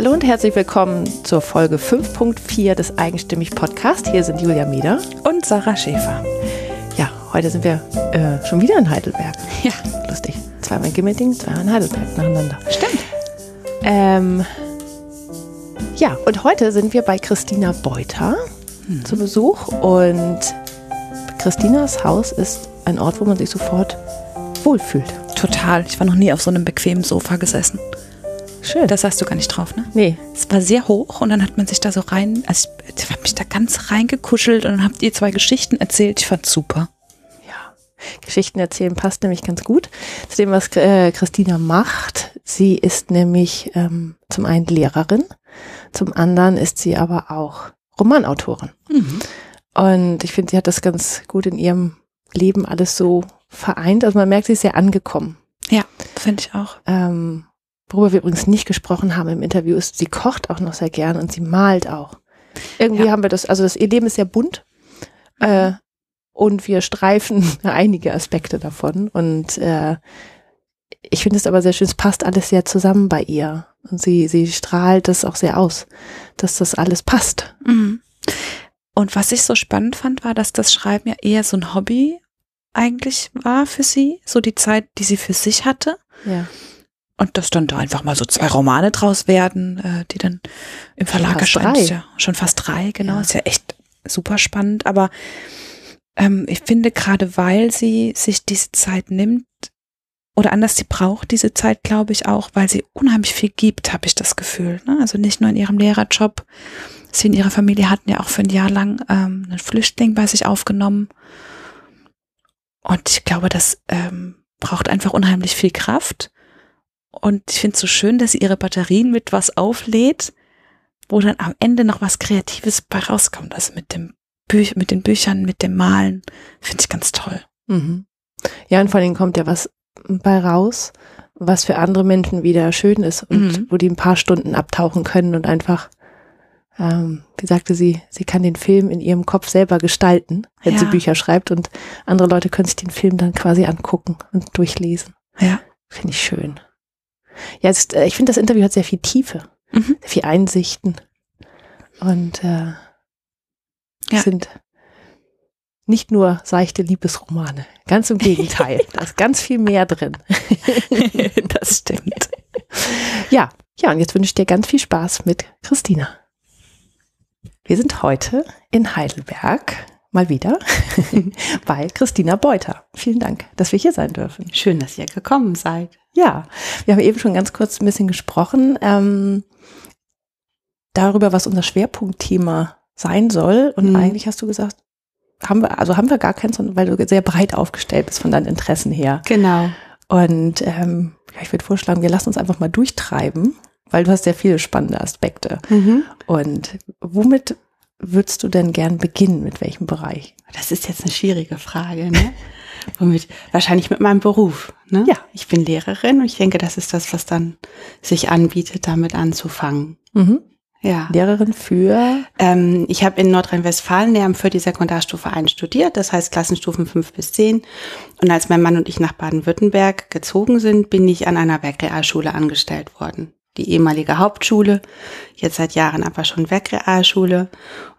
Hallo und herzlich willkommen zur Folge 5.4 des Eigenstimmig Podcast. Hier sind Julia Mieder und Sarah Schäfer. Ja, heute sind wir äh, schon wieder in Heidelberg. Ja. Lustig. Zweimal in Gimmending, zweimal in Heidelberg nacheinander. Stimmt. Ähm, ja, und heute sind wir bei Christina Beuter mhm. zu Besuch und Christinas Haus ist ein Ort, wo man sich sofort wohlfühlt. Total. Ich war noch nie auf so einem bequemen Sofa gesessen. Schön. Das sagst du gar nicht drauf, ne? Nee. Es war sehr hoch und dann hat man sich da so rein, also ich, ich habe mich da ganz reingekuschelt und dann habt ihr zwei Geschichten erzählt. Ich fand's super. Ja. Geschichten erzählen passt nämlich ganz gut zu dem, was äh, Christina macht. Sie ist nämlich ähm, zum einen Lehrerin, zum anderen ist sie aber auch Romanautorin. Mhm. Und ich finde, sie hat das ganz gut in ihrem Leben alles so vereint. Also man merkt, sie ist sehr angekommen. Ja, finde ich auch. Ähm, Worüber wir übrigens nicht gesprochen haben im Interview ist, sie kocht auch noch sehr gern und sie malt auch. Irgendwie ja. haben wir das, also das, ihr Leben ist sehr bunt äh, und wir streifen einige Aspekte davon und äh, ich finde es aber sehr schön, es passt alles sehr zusammen bei ihr und sie, sie strahlt das auch sehr aus, dass das alles passt. Mhm. Und was ich so spannend fand, war, dass das Schreiben ja eher so ein Hobby eigentlich war für sie, so die Zeit, die sie für sich hatte. Ja. Und dass dann da einfach mal so zwei Romane draus werden, äh, die dann im Verlag erscheinen. Ja, schon fast drei, genau. Ja. Ist ja echt super spannend. Aber ähm, ich finde, gerade weil sie sich diese Zeit nimmt, oder anders, sie braucht diese Zeit, glaube ich, auch, weil sie unheimlich viel gibt, habe ich das Gefühl. Ne? Also nicht nur in ihrem Lehrerjob. Sie und ihre Familie hatten ja auch für ein Jahr lang ähm, einen Flüchtling bei sich aufgenommen. Und ich glaube, das ähm, braucht einfach unheimlich viel Kraft. Und ich finde es so schön, dass sie ihre Batterien mit was auflädt, wo dann am Ende noch was Kreatives bei rauskommt. Also mit dem Büch mit den Büchern, mit dem Malen. Finde ich ganz toll. Mhm. Ja, und vor allem kommt ja was bei raus, was für andere Menschen wieder schön ist und mhm. wo die ein paar Stunden abtauchen können und einfach, ähm, wie sagte sie, sie kann den Film in ihrem Kopf selber gestalten, wenn ja. sie Bücher schreibt und andere Leute können sich den Film dann quasi angucken und durchlesen. Ja. Finde ich schön. Ja, ist, äh, ich finde, das Interview hat sehr viel Tiefe, mhm. sehr viel Einsichten. Und äh, ja. sind nicht nur seichte Liebesromane. Ganz im Gegenteil. da ist ganz viel mehr drin. das stimmt. Ja, ja, und jetzt wünsche ich dir ganz viel Spaß mit Christina. Wir sind heute in Heidelberg mal wieder bei Christina Beuter. Vielen Dank, dass wir hier sein dürfen. Schön, dass ihr gekommen seid. Ja, wir haben eben schon ganz kurz ein bisschen gesprochen ähm, darüber, was unser Schwerpunktthema sein soll. Und mhm. eigentlich hast du gesagt, haben wir, also haben wir gar keins, weil du sehr breit aufgestellt bist von deinen Interessen her. Genau. Und ähm, ja, ich würde vorschlagen, wir lassen uns einfach mal durchtreiben, weil du hast sehr viele spannende Aspekte. Mhm. Und womit würdest du denn gern beginnen? Mit welchem Bereich? Das ist jetzt eine schwierige Frage, ne? Womit? Wahrscheinlich mit meinem Beruf. Ne? Ja. Ich bin Lehrerin und ich denke, das ist das, was dann sich anbietet, damit anzufangen. Mhm. Ja. Lehrerin für? Ähm, ich habe in Nordrhein-Westfalen Lehramt für die Sekundarstufe 1 studiert, das heißt Klassenstufen 5 bis 10. Und als mein Mann und ich nach Baden-Württemberg gezogen sind, bin ich an einer Werkrealschule angestellt worden die ehemalige Hauptschule, jetzt seit Jahren aber schon Werkrealschule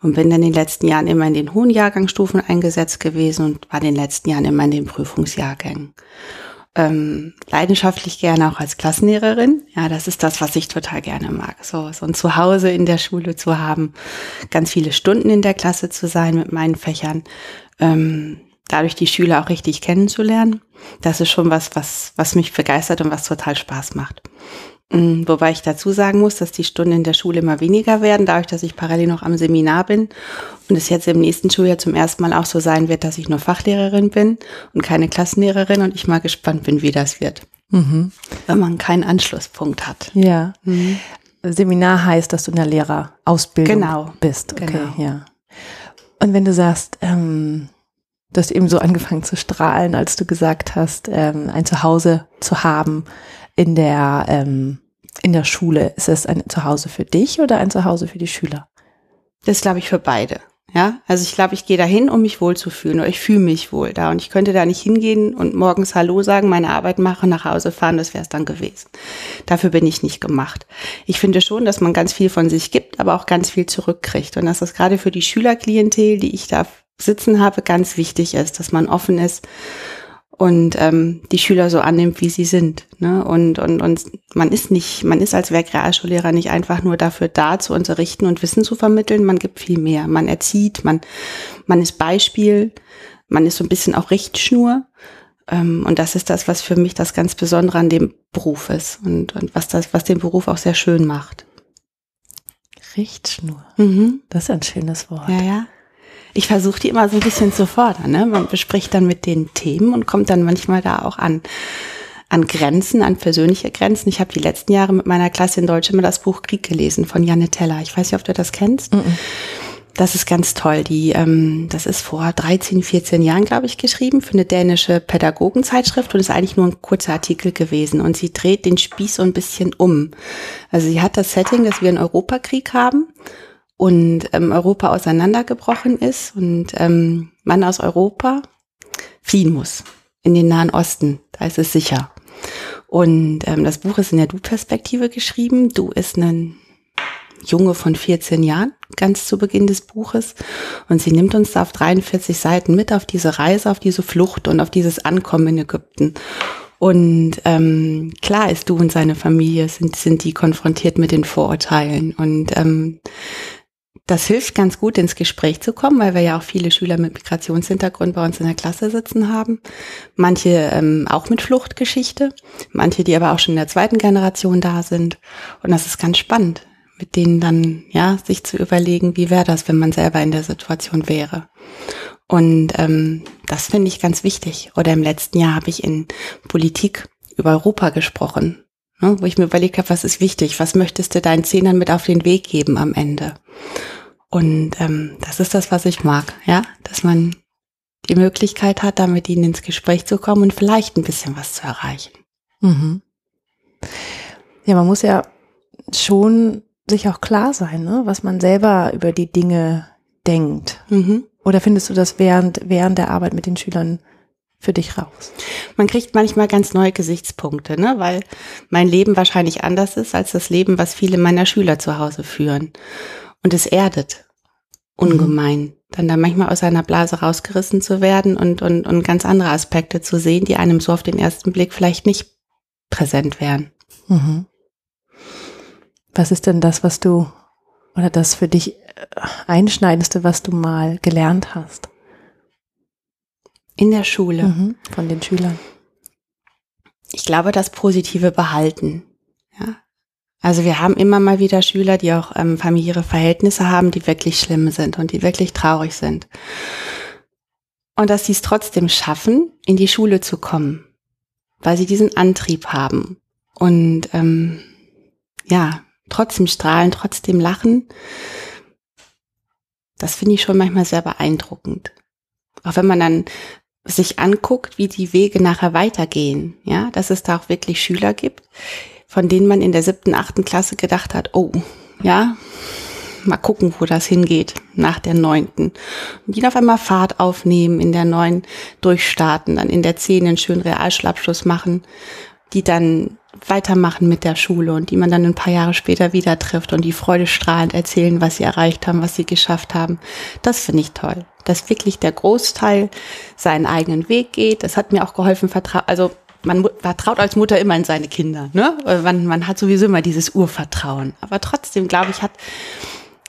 und bin dann in den letzten Jahren immer in den hohen Jahrgangsstufen eingesetzt gewesen und war in den letzten Jahren immer in den Prüfungsjahrgängen. Ähm, leidenschaftlich gerne auch als Klassenlehrerin. Ja, das ist das, was ich total gerne mag. So, so ein Zuhause in der Schule zu haben, ganz viele Stunden in der Klasse zu sein mit meinen Fächern, ähm, dadurch die Schüler auch richtig kennenzulernen. Das ist schon was, was, was mich begeistert und was total Spaß macht. Mm, wobei ich dazu sagen muss, dass die Stunden in der Schule immer weniger werden, dadurch, dass ich parallel noch am Seminar bin und es jetzt im nächsten Schuljahr zum ersten Mal auch so sein wird, dass ich nur Fachlehrerin bin und keine Klassenlehrerin und ich mal gespannt bin, wie das wird. Mhm. Wenn man keinen Anschlusspunkt hat. Ja. Mhm. Seminar heißt, dass du in der Lehrerausbildung genau. bist. Okay, genau. ja. Und wenn du sagst, ähm, du hast eben so angefangen zu strahlen, als du gesagt hast, ähm, ein Zuhause zu haben, in der, ähm, in der Schule? Ist es ein Zuhause für dich oder ein Zuhause für die Schüler? Das glaube ich für beide. Ja, also ich glaube, ich gehe dahin, um mich wohlzufühlen oder ich fühle mich wohl da und ich könnte da nicht hingehen und morgens Hallo sagen, meine Arbeit machen, nach Hause fahren, das wäre es dann gewesen. Dafür bin ich nicht gemacht. Ich finde schon, dass man ganz viel von sich gibt, aber auch ganz viel zurückkriegt und dass das gerade für die Schülerklientel, die ich da sitzen habe, ganz wichtig ist, dass man offen ist und ähm, die Schüler so annimmt, wie sie sind. Ne? Und, und, und man ist nicht, man ist als Werkrealschullehrer nicht einfach nur dafür da, zu unterrichten und Wissen zu vermitteln, man gibt viel mehr. Man erzieht, man, man ist Beispiel, man ist so ein bisschen auch Richtschnur. Ähm, und das ist das, was für mich das ganz Besondere an dem Beruf ist und, und was das, was den Beruf auch sehr schön macht. Richtschnur. Mhm. Das ist ein schönes Wort. Ja, ja ich versuche die immer so ein bisschen zu fordern. Ne? Man bespricht dann mit den Themen und kommt dann manchmal da auch an an Grenzen, an persönliche Grenzen. Ich habe die letzten Jahre mit meiner Klasse in Deutsch immer das Buch Krieg gelesen von Janne Teller. Ich weiß nicht, ob du das kennst. Mm -mm. Das ist ganz toll. Die, ähm, das ist vor 13, 14 Jahren, glaube ich, geschrieben für eine dänische Pädagogenzeitschrift und ist eigentlich nur ein kurzer Artikel gewesen. Und sie dreht den Spieß so ein bisschen um. Also sie hat das Setting, dass wir einen Europakrieg haben und ähm, Europa auseinandergebrochen ist und ähm, man aus Europa fliehen muss in den Nahen Osten. Da ist es sicher. Und ähm, das Buch ist in der Du-Perspektive geschrieben. Du ist ein Junge von 14 Jahren, ganz zu Beginn des Buches. Und sie nimmt uns da auf 43 Seiten mit auf diese Reise, auf diese Flucht und auf dieses Ankommen in Ägypten. Und ähm, klar ist du und seine Familie sind, sind die konfrontiert mit den Vorurteilen. Und ähm, das hilft ganz gut, ins Gespräch zu kommen, weil wir ja auch viele Schüler mit Migrationshintergrund bei uns in der Klasse sitzen haben. Manche ähm, auch mit Fluchtgeschichte, manche, die aber auch schon in der zweiten Generation da sind. Und das ist ganz spannend, mit denen dann, ja, sich zu überlegen, wie wäre das, wenn man selber in der Situation wäre. Und ähm, das finde ich ganz wichtig. Oder im letzten Jahr habe ich in Politik über Europa gesprochen, ne, wo ich mir überlegt habe, was ist wichtig, was möchtest du deinen Zehnern mit auf den Weg geben am Ende? Und ähm, das ist das, was ich mag, ja, dass man die Möglichkeit hat, da mit ihnen ins Gespräch zu kommen und vielleicht ein bisschen was zu erreichen. Mhm. Ja, man muss ja schon sich auch klar sein, ne, was man selber über die Dinge denkt. Mhm. Oder findest du das während, während der Arbeit mit den Schülern für dich raus? Man kriegt manchmal ganz neue Gesichtspunkte, ne? weil mein Leben wahrscheinlich anders ist als das Leben, was viele meiner Schüler zu Hause führen. Und es erdet ungemein, dann da manchmal aus einer Blase rausgerissen zu werden und, und, und ganz andere Aspekte zu sehen, die einem so auf den ersten Blick vielleicht nicht präsent wären. Mhm. Was ist denn das, was du oder das für dich äh, einschneidendste, was du mal gelernt hast? In der Schule. Mhm, von den Schülern. Ich glaube, das positive Behalten. Ja, also wir haben immer mal wieder Schüler, die auch ähm, familiäre Verhältnisse haben, die wirklich schlimm sind und die wirklich traurig sind. Und dass sie es trotzdem schaffen, in die Schule zu kommen, weil sie diesen Antrieb haben und ähm, ja, trotzdem strahlen, trotzdem lachen. Das finde ich schon manchmal sehr beeindruckend. Auch wenn man dann sich anguckt, wie die Wege nachher weitergehen, ja, dass es da auch wirklich Schüler gibt, von denen man in der siebten, achten Klasse gedacht hat, oh, ja, mal gucken, wo das hingeht nach der neunten. Und die auf einmal Fahrt aufnehmen, in der neun durchstarten, dann in der zehn einen schönen Realschulabschluss machen, die dann weitermachen mit der Schule und die man dann ein paar Jahre später wieder trifft und die freudestrahlend erzählen, was sie erreicht haben, was sie geschafft haben. Das finde ich toll. Dass wirklich der Großteil seinen eigenen Weg geht. Das hat mir auch geholfen, also man vertraut als Mutter immer in seine Kinder. Ne? Man, man hat sowieso immer dieses Urvertrauen. Aber trotzdem, glaube ich, hat,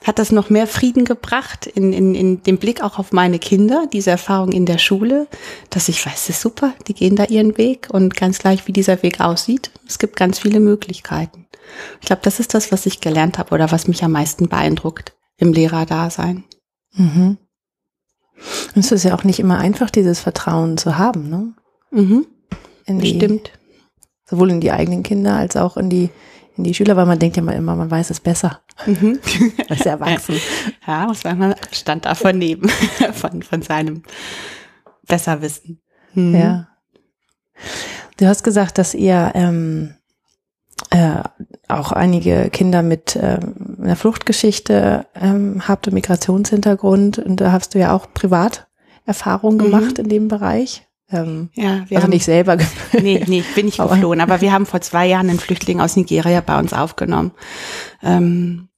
hat das noch mehr Frieden gebracht in, in, in dem Blick auch auf meine Kinder, diese Erfahrung in der Schule, dass ich weiß, das ist super, die gehen da ihren Weg und ganz gleich, wie dieser Weg aussieht, es gibt ganz viele Möglichkeiten. Ich glaube, das ist das, was ich gelernt habe oder was mich am meisten beeindruckt im Lehrerdasein. Mhm. Es ist ja auch nicht immer einfach, dieses Vertrauen zu haben, ne? Mhm in die, Stimmt. sowohl in die eigenen Kinder als auch in die in die Schüler, weil man denkt ja mal immer, man weiß es besser mhm. als erwachsen. Ja, muss man mal Stand davon nehmen, von, von seinem Besserwissen. Mhm. Ja. Du hast gesagt, dass ihr ähm, äh, auch einige Kinder mit ähm, eine Fluchtgeschichte ähm, habt und Migrationshintergrund und da hast du ja auch Privaterfahrungen Mhm. gemacht in dem Bereich. Ähm, Ja, wir also haben, nicht selber. nee, nee, ich bin nicht geflohen, aber wir haben vor zwei Jahren einen Flüchtling aus Nigeria bei uns aufgenommen. Ähm,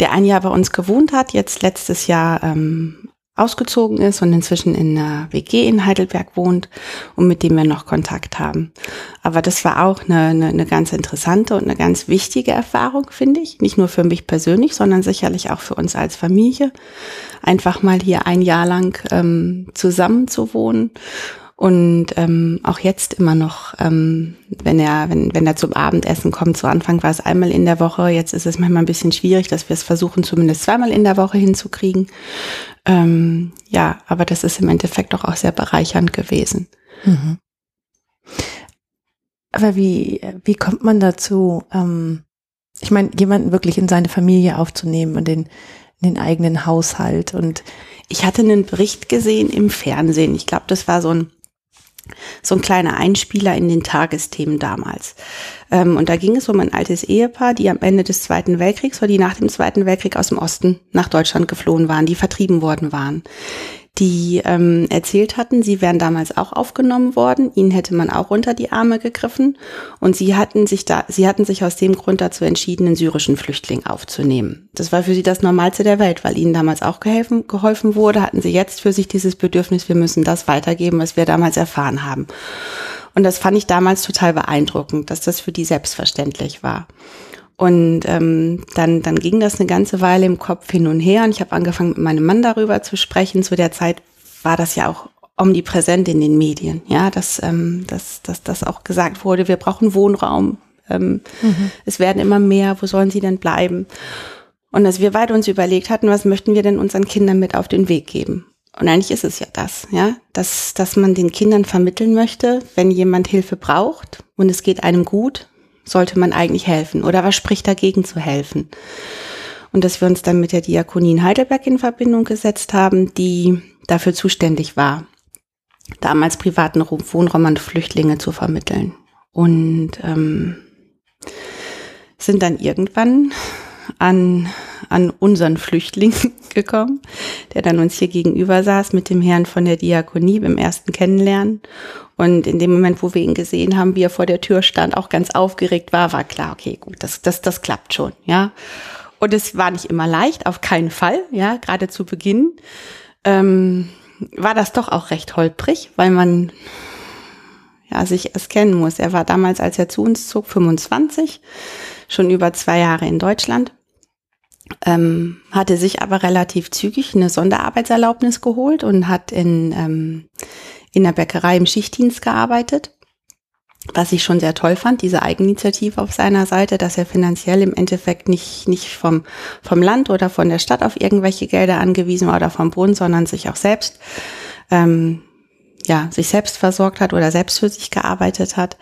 der ein Jahr bei uns gewohnt hat, jetzt letztes Jahr ähm, ausgezogen ist und inzwischen in einer WG in Heidelberg wohnt und mit dem wir noch Kontakt haben. Aber das war auch eine, eine, eine ganz interessante und eine ganz wichtige Erfahrung, finde ich. Nicht nur für mich persönlich, sondern sicherlich auch für uns als Familie. Einfach mal hier ein Jahr lang ähm, zusammen zu wohnen und ähm, auch jetzt immer noch, ähm, wenn er, wenn, wenn er zum Abendessen kommt, zu Anfang war es einmal in der Woche, jetzt ist es manchmal ein bisschen schwierig, dass wir es versuchen, zumindest zweimal in der Woche hinzukriegen. Ähm, ja, aber das ist im Endeffekt doch auch sehr bereichernd gewesen. Mhm. Aber wie, wie kommt man dazu, ähm, ich meine, jemanden wirklich in seine Familie aufzunehmen und den, in den eigenen Haushalt und Ich hatte einen Bericht gesehen im Fernsehen. Ich glaube, das war so ein so ein kleiner Einspieler in den Tagesthemen damals. Ähm, und da ging es um ein altes Ehepaar, die am Ende des Zweiten Weltkriegs oder die nach dem Zweiten Weltkrieg aus dem Osten nach Deutschland geflohen waren, die vertrieben worden waren. Die ähm, erzählt hatten, sie wären damals auch aufgenommen worden, ihnen hätte man auch unter die Arme gegriffen und sie hatten sich da, sie hatten sich aus dem Grund dazu entschieden, einen syrischen Flüchtling aufzunehmen. Das war für sie das Normalste der Welt, weil ihnen damals auch geholfen, geholfen wurde, hatten sie jetzt für sich dieses Bedürfnis, wir müssen das weitergeben, was wir damals erfahren haben. Und das fand ich damals total beeindruckend, dass das für die selbstverständlich war. Und ähm, dann, dann ging das eine ganze Weile im Kopf hin und her und ich habe angefangen, mit meinem Mann darüber zu sprechen. Zu der Zeit war das ja auch omnipräsent in den Medien, ja, dass, ähm, dass, dass das auch gesagt wurde, wir brauchen Wohnraum. Ähm, Es werden immer mehr, wo sollen sie denn bleiben? Und dass wir beide uns überlegt hatten, was möchten wir denn unseren Kindern mit auf den Weg geben? Und eigentlich ist es ja das, ja, dass, dass man den Kindern vermitteln möchte, wenn jemand Hilfe braucht und es geht einem gut, sollte man eigentlich helfen. Oder was spricht dagegen zu helfen? Und dass wir uns dann mit der Diakonie in Heidelberg in Verbindung gesetzt haben, die dafür zuständig war, damals privaten Wohnraum an Flüchtlinge zu vermitteln. Und ähm, sind dann irgendwann an, an unseren Flüchtling gekommen, der dann uns hier gegenüber saß mit dem Herrn von der Diakonie beim ersten Kennenlernen. Und in dem Moment, wo wir ihn gesehen haben, wie er vor der Tür stand, auch ganz aufgeregt war, war klar, okay, gut, das, das, das klappt schon, ja. Und es war nicht immer leicht, auf keinen Fall, ja, gerade zu Beginn. Ähm, war das doch auch recht holprig, weil man ja, sich erst kennen muss. Er war damals, als er zu uns zog, 25, schon über zwei Jahre in Deutschland, ähm, hatte sich aber relativ zügig eine Sonderarbeitserlaubnis geholt und hat in, ähm, in der Bäckerei im Schichtdienst gearbeitet. Was ich schon sehr toll fand, diese Eigeninitiative auf seiner Seite, dass er finanziell im Endeffekt nicht, nicht vom, vom Land oder von der Stadt auf irgendwelche Gelder angewiesen war oder vom Bund, sondern sich auch selbst ähm, ja, sich selbst versorgt hat oder selbst für sich gearbeitet hat.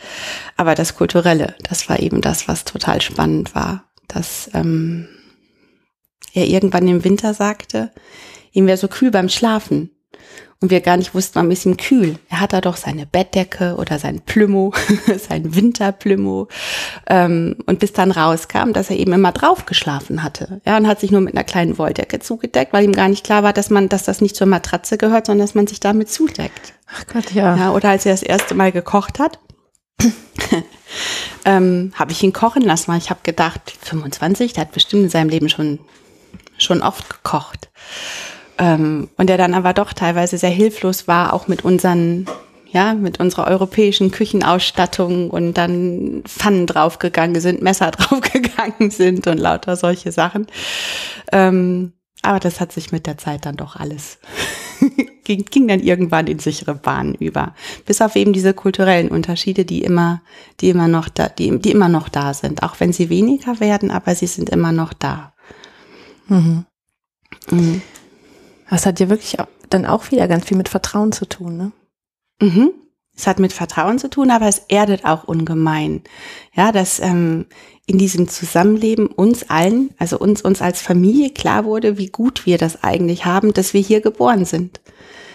Aber das Kulturelle, das war eben das, was total spannend war. Dass ähm, er irgendwann im Winter sagte, ihm wäre so kühl beim Schlafen. Und wir gar nicht wussten, warum ist ihm kühl. Er hat da doch seine Bettdecke oder sein Plümo, sein Winterplümo. Ähm, und bis dann rauskam, dass er eben immer drauf geschlafen hatte. Ja, und hat sich nur mit einer kleinen Wolldecke zugedeckt, weil ihm gar nicht klar war, dass man, dass das nicht zur Matratze gehört, sondern dass man sich damit zudeckt. ach Gott, ja. Ja, oder als er das erste Mal gekocht hat, ähm, habe ich ihn kochen lassen, weil ich habe gedacht, 25, der hat bestimmt in seinem Leben schon, schon oft gekocht. Ähm, und der dann aber doch teilweise sehr hilflos war, auch mit unseren, ja, mit unserer europäischen Küchenausstattung und dann Pfannen draufgegangen sind, Messer draufgegangen sind und lauter solche Sachen. Ähm, aber das hat sich mit der Zeit dann doch alles ging, ging dann irgendwann in sichere Bahnen über. Bis auf eben diese kulturellen Unterschiede, die immer, die immer noch da, die, die immer noch da sind. Auch wenn sie weniger werden, aber sie sind immer noch da. Mhm. Mhm. Das hat ja wirklich dann auch wieder ganz viel mit Vertrauen zu tun, ne? Mhm. Es hat mit Vertrauen zu tun, aber es erdet auch ungemein. Ja, dass ähm, in diesem Zusammenleben uns allen, also uns, uns als Familie klar wurde, wie gut wir das eigentlich haben, dass wir hier geboren sind.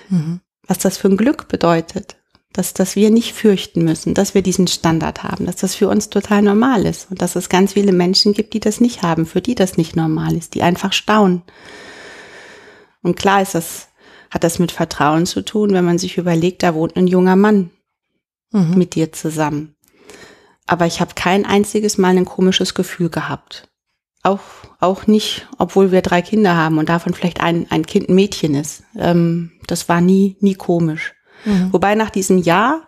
Mhm. Was das für ein Glück bedeutet. Dass, dass wir nicht fürchten müssen, dass wir diesen Standard haben, dass das für uns total normal ist und dass es ganz viele Menschen gibt, die das nicht haben, für die das nicht normal ist, die einfach staunen. Und klar ist das, hat das mit Vertrauen zu tun, wenn man sich überlegt, da wohnt ein junger Mann mhm. mit dir zusammen. Aber ich habe kein einziges Mal ein komisches Gefühl gehabt. Auch, auch nicht, obwohl wir drei Kinder haben und davon vielleicht ein, ein Kind ein Mädchen ist. Ähm, das war nie, nie komisch. Mhm. Wobei nach diesem Jahr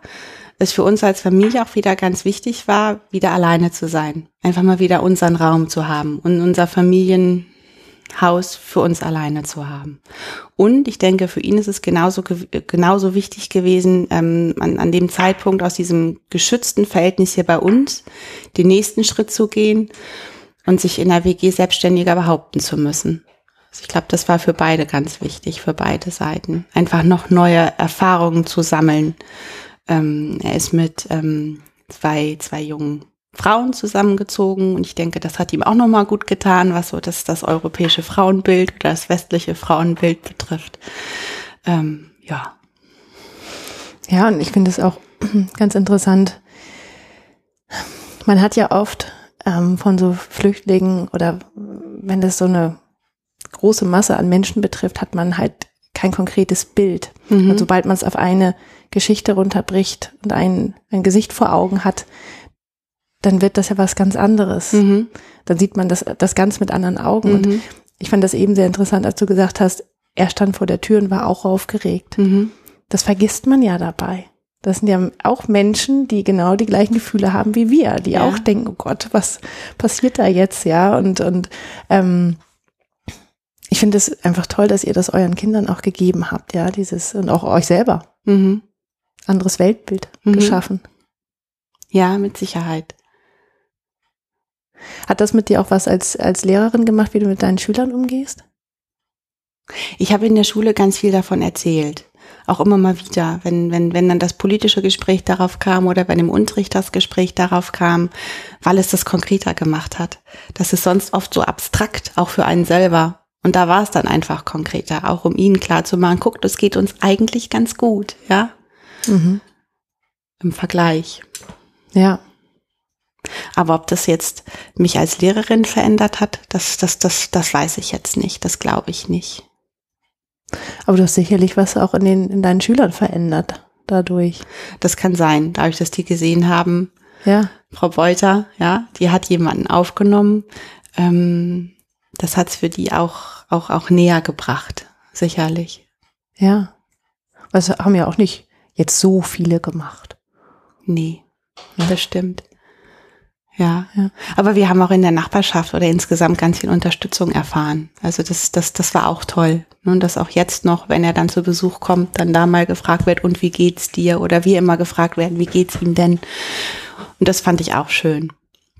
es für uns als Familie auch wieder ganz wichtig war, wieder alleine zu sein. Einfach mal wieder unseren Raum zu haben und unser Familienhaus für uns alleine zu haben. Und ich denke, für ihn ist es genauso, genauso wichtig gewesen, ähm, an, an dem Zeitpunkt aus diesem geschützten Verhältnis hier bei uns den nächsten Schritt zu gehen und sich in der WG selbstständiger behaupten zu müssen. Also ich glaube, das war für beide ganz wichtig, für beide Seiten. Einfach noch neue Erfahrungen zu sammeln. Ähm, er ist mit ähm, zwei, zwei jungen Frauen zusammengezogen und ich denke, das hat ihm auch nochmal gut getan, was so das, das europäische Frauenbild oder das westliche Frauenbild betrifft. Ähm, ja. Ja, und ich finde es auch ganz interessant. Man hat ja oft ähm, von so Flüchtlingen oder wenn das so eine große Masse an Menschen betrifft, hat man halt kein konkretes Bild. Mhm. Und sobald man es auf eine Geschichte runterbricht und ein, ein Gesicht vor Augen hat, dann wird das ja was ganz anderes. Mhm. Dann sieht man das, das ganz mit anderen Augen. Mhm. Und ich fand das eben sehr interessant, als du gesagt hast, er stand vor der Tür und war auch aufgeregt. Mhm. Das vergisst man ja dabei. Das sind ja auch Menschen, die genau die gleichen Gefühle haben wie wir, die ja. auch denken, oh Gott, was passiert da jetzt, ja? Und, und ähm, ich finde es einfach toll, dass ihr das euren Kindern auch gegeben habt, ja, dieses und auch euch selber. Mhm. Anderes Weltbild mhm. geschaffen. Ja, mit Sicherheit. Hat das mit dir auch was als, als Lehrerin gemacht, wie du mit deinen Schülern umgehst? Ich habe in der Schule ganz viel davon erzählt. Auch immer mal wieder, wenn, wenn, wenn dann das politische Gespräch darauf kam oder wenn im Unterricht das Gespräch darauf kam, weil es das konkreter gemacht hat. Das ist sonst oft so abstrakt, auch für einen selber. Und da war es dann einfach konkreter, auch um ihnen klar zu machen, guck, das geht uns eigentlich ganz gut, ja. Mhm. Im Vergleich. Ja. Aber ob das jetzt mich als Lehrerin verändert hat, das, das, das, das weiß ich jetzt nicht. Das glaube ich nicht. Aber du hast sicherlich was auch in, den, in deinen Schülern verändert dadurch. Das kann sein, dadurch, dass die gesehen haben, ja. Frau Beuter, ja, die hat jemanden aufgenommen. Ähm, das hat's für die auch, auch, auch näher gebracht, sicherlich. Ja. Was haben ja auch nicht jetzt so viele gemacht. Nee, das stimmt. Ja. ja. Aber wir haben auch in der Nachbarschaft oder insgesamt ganz viel Unterstützung erfahren. Also das, das, das war auch toll. Und dass auch jetzt noch, wenn er dann zu Besuch kommt, dann da mal gefragt wird, und wie geht's dir? Oder wir immer gefragt werden, wie geht's ihm denn? Und das fand ich auch schön.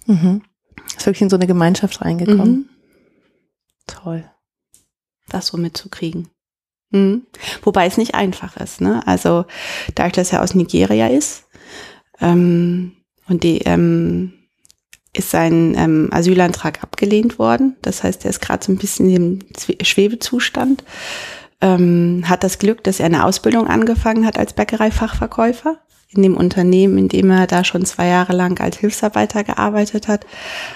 Mhm. Ist wirklich in so eine Gemeinschaft reingekommen. Mhm. Toll. Das so mitzukriegen. Mhm. Wobei es nicht einfach ist. Ne? Also dadurch, dass er aus Nigeria ist ähm, und die ähm, ist sein ähm, Asylantrag abgelehnt worden. Das heißt, er ist gerade so ein bisschen im Schwebezustand. Ähm, hat das Glück, dass er eine Ausbildung angefangen hat als Bäckereifachverkäufer in dem Unternehmen, in dem er da schon zwei Jahre lang als Hilfsarbeiter gearbeitet hat.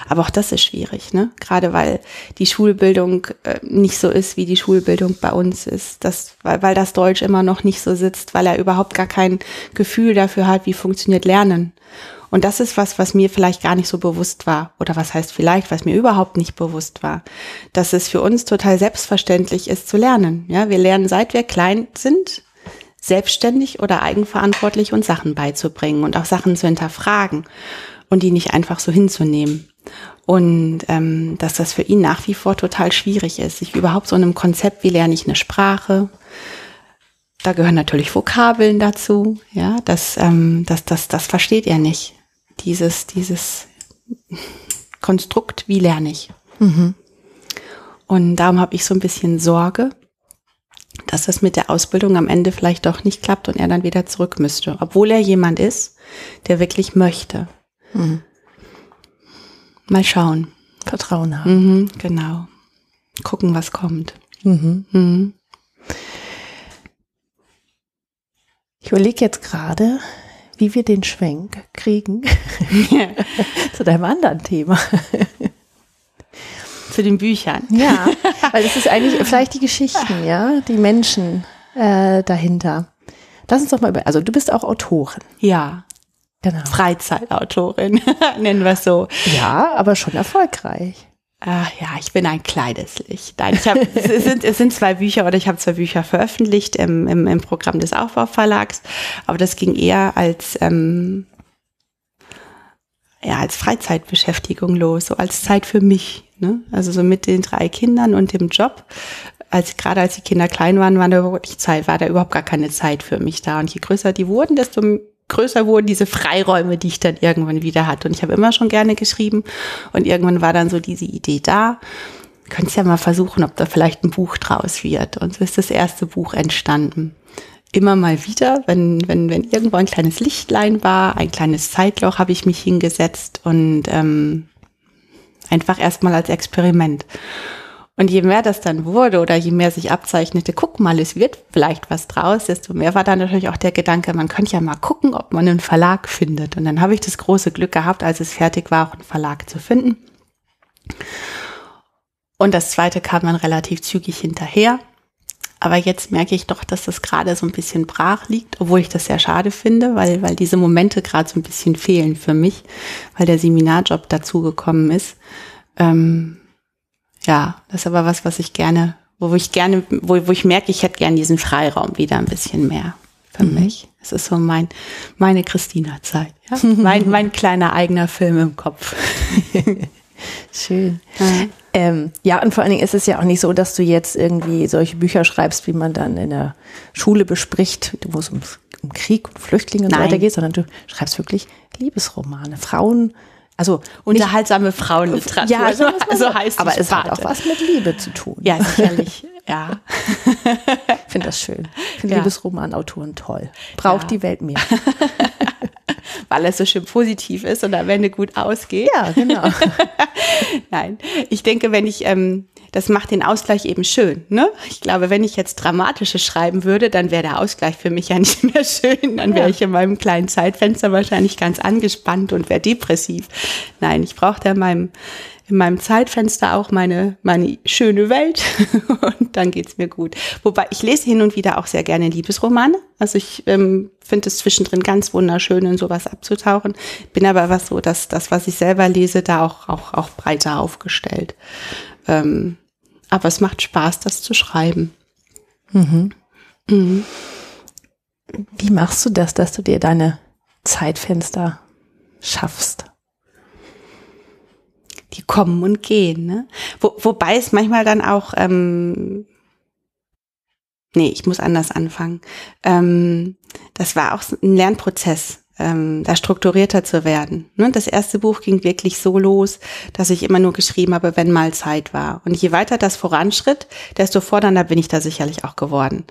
Aber auch das ist schwierig, ne? Gerade weil die Schulbildung äh, nicht so ist, wie die Schulbildung bei uns ist. Das, weil, weil das Deutsch immer noch nicht so sitzt, weil er überhaupt gar kein Gefühl dafür hat, wie funktioniert Lernen. Und das ist was, was mir vielleicht gar nicht so bewusst war. Oder was heißt vielleicht, was mir überhaupt nicht bewusst war. Dass es für uns total selbstverständlich ist zu lernen. Ja, wir lernen seit wir klein sind, selbstständig oder eigenverantwortlich uns Sachen beizubringen und auch Sachen zu hinterfragen und die nicht einfach so hinzunehmen. Und ähm, dass das für ihn nach wie vor total schwierig ist, sich überhaupt so einem Konzept, wie lerne ich eine Sprache, da gehören natürlich Vokabeln dazu, ja, das, ähm, das, das, das versteht er nicht. Dieses, dieses Konstrukt, wie lerne ich? Mhm. Und darum habe ich so ein bisschen Sorge, dass das mit der Ausbildung am Ende vielleicht doch nicht klappt und er dann wieder zurück müsste, obwohl er jemand ist, der wirklich möchte. Mhm. Mal schauen. Vertrauen haben. Mhm, genau. Gucken, was kommt. Mhm. Mhm. Ich überlege jetzt gerade, wie wir den Schwenk kriegen zu deinem anderen Thema. Zu den Büchern. Ja, weil es ist eigentlich vielleicht die Geschichten, ja, die Menschen äh, dahinter. Lass uns doch mal über, also du bist auch Autorin. Ja. Genau. Freizeitautorin, nennen wir es so. Ja, aber schon erfolgreich. Ach ja, ich bin ein kleines Licht. Nein, ich hab, es, sind, es sind zwei Bücher oder ich habe zwei Bücher veröffentlicht im, im, im Programm des Aufbauverlags, aber das ging eher als ähm, ja als Freizeitbeschäftigung los, so als Zeit für mich. Ne? Also so mit den drei Kindern und dem Job. Als gerade als die Kinder klein waren, war da wirklich Zeit, war da überhaupt gar keine Zeit für mich da. Und je größer die wurden, desto größer wurden diese Freiräume, die ich dann irgendwann wieder hatte. Und ich habe immer schon gerne geschrieben und irgendwann war dann so diese Idee da. Könntest ja mal versuchen, ob da vielleicht ein Buch draus wird. Und so ist das erste Buch entstanden. Immer mal wieder, wenn, wenn, wenn irgendwo ein kleines Lichtlein war, ein kleines Zeitloch, habe ich mich hingesetzt und ähm, einfach erstmal als Experiment. Und je mehr das dann wurde oder je mehr sich abzeichnete, guck mal, es wird vielleicht was draus, desto mehr war dann natürlich auch der Gedanke, man könnte ja mal gucken, ob man einen Verlag findet. Und dann habe ich das große Glück gehabt, als es fertig war, auch einen Verlag zu finden. Und das zweite kam dann relativ zügig hinterher. Aber jetzt merke ich doch, dass das gerade so ein bisschen brach liegt, obwohl ich das sehr schade finde, weil, weil diese Momente gerade so ein bisschen fehlen für mich, weil der Seminarjob dazugekommen ist. Ähm, ja, das ist aber was, was ich gerne, wo ich gerne, wo, wo ich merke, ich hätte gerne diesen Freiraum wieder ein bisschen mehr für mhm. mich. Es ist so mein, meine Christina-Zeit. Ja? mein, mein kleiner eigener Film im Kopf. Schön. Ja. Ähm, ja, und vor allen Dingen ist es ja auch nicht so, dass du jetzt irgendwie solche Bücher schreibst, wie man dann in der Schule bespricht, wo es um, um Krieg und Flüchtlinge und Nein. so weiter geht, sondern du schreibst wirklich Liebesromane. Frauen also unterhaltsame Frauenliteratur. Ja, so, so heißt Aber es hat auch was mit Liebe zu tun. Ja, sicherlich. ja. Ich finde das schön. Ich finde ja. Liebesromanautoren toll. Braucht ja. die Welt mehr. Weil es so schön positiv ist und am Ende gut ausgeht. Ja, genau. Nein, ich denke, wenn ich ähm, das macht den Ausgleich eben schön. Ne? Ich glaube, wenn ich jetzt dramatische schreiben würde, dann wäre der Ausgleich für mich ja nicht mehr schön. Dann wäre ja. ich in meinem kleinen Zeitfenster wahrscheinlich ganz angespannt und wäre depressiv. Nein, ich brauche da in meinem, in meinem Zeitfenster auch meine, meine schöne Welt und dann geht's mir gut. Wobei ich lese hin und wieder auch sehr gerne Liebesromane. Also ich ähm, finde es zwischendrin ganz wunderschön, in sowas abzutauchen. Bin aber was so, dass das, was ich selber lese, da auch, auch, auch breiter aufgestellt. Ähm, aber es macht Spaß, das zu schreiben. Mhm. Mhm. Wie machst du das, dass du dir deine Zeitfenster schaffst? Die kommen und gehen, ne? Wo, wobei es manchmal dann auch, ähm, nee, ich muss anders anfangen. Ähm, das war auch ein Lernprozess ähm, da strukturierter zu werden. Ne? Das erste Buch ging wirklich so los, dass ich immer nur geschrieben habe, wenn mal Zeit war. Und je weiter das voranschritt, desto fordernder bin ich da sicherlich auch geworden.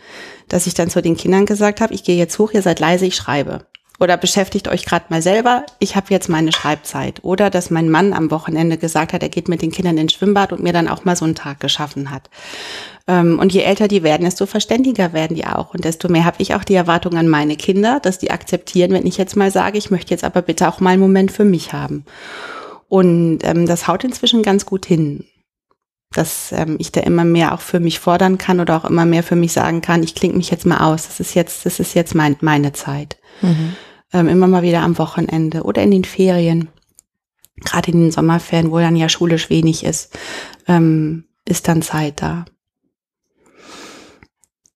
Dass ich dann zu den Kindern gesagt habe, ich gehe jetzt hoch, ihr seid leise, ich schreibe. Oder beschäftigt euch gerade mal selber, ich habe jetzt meine Schreibzeit. Oder dass mein Mann am Wochenende gesagt hat, er geht mit den Kindern ins Schwimmbad und mir dann auch mal so einen Tag geschaffen hat. Ähm, und je älter die werden, desto verständiger werden die auch. Und desto mehr habe ich auch die Erwartung an meine Kinder, dass die akzeptieren, wenn ich jetzt mal sage, ich möchte jetzt aber bitte auch mal einen Moment für mich haben. Und ähm, das haut inzwischen ganz gut hin dass ähm, ich da immer mehr auch für mich fordern kann oder auch immer mehr für mich sagen kann, ich klinge mich jetzt mal aus, das ist jetzt, das ist jetzt mein, meine Zeit. Mhm. Ähm, immer mal wieder am Wochenende oder in den Ferien, gerade in den Sommerferien, wo dann ja schulisch wenig ist, ähm, ist dann Zeit da.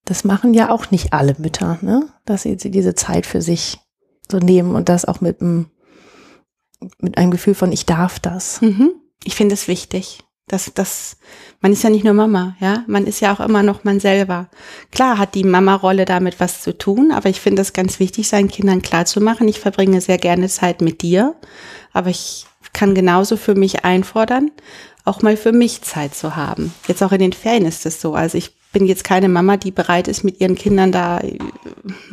Das machen ja auch nicht alle Mütter, ne? dass sie diese Zeit für sich so nehmen und das auch mit, einem, mit einem Gefühl von, ich darf das. Mhm. Ich finde es wichtig. Das, das, man ist ja nicht nur Mama, ja, man ist ja auch immer noch man selber. Klar hat die Mama-Rolle damit was zu tun, aber ich finde es ganz wichtig, seinen Kindern klarzumachen. Ich verbringe sehr gerne Zeit mit dir, aber ich kann genauso für mich einfordern, auch mal für mich Zeit zu haben. Jetzt auch in den Ferien ist es so. Also ich bin jetzt keine Mama, die bereit ist, mit ihren Kindern da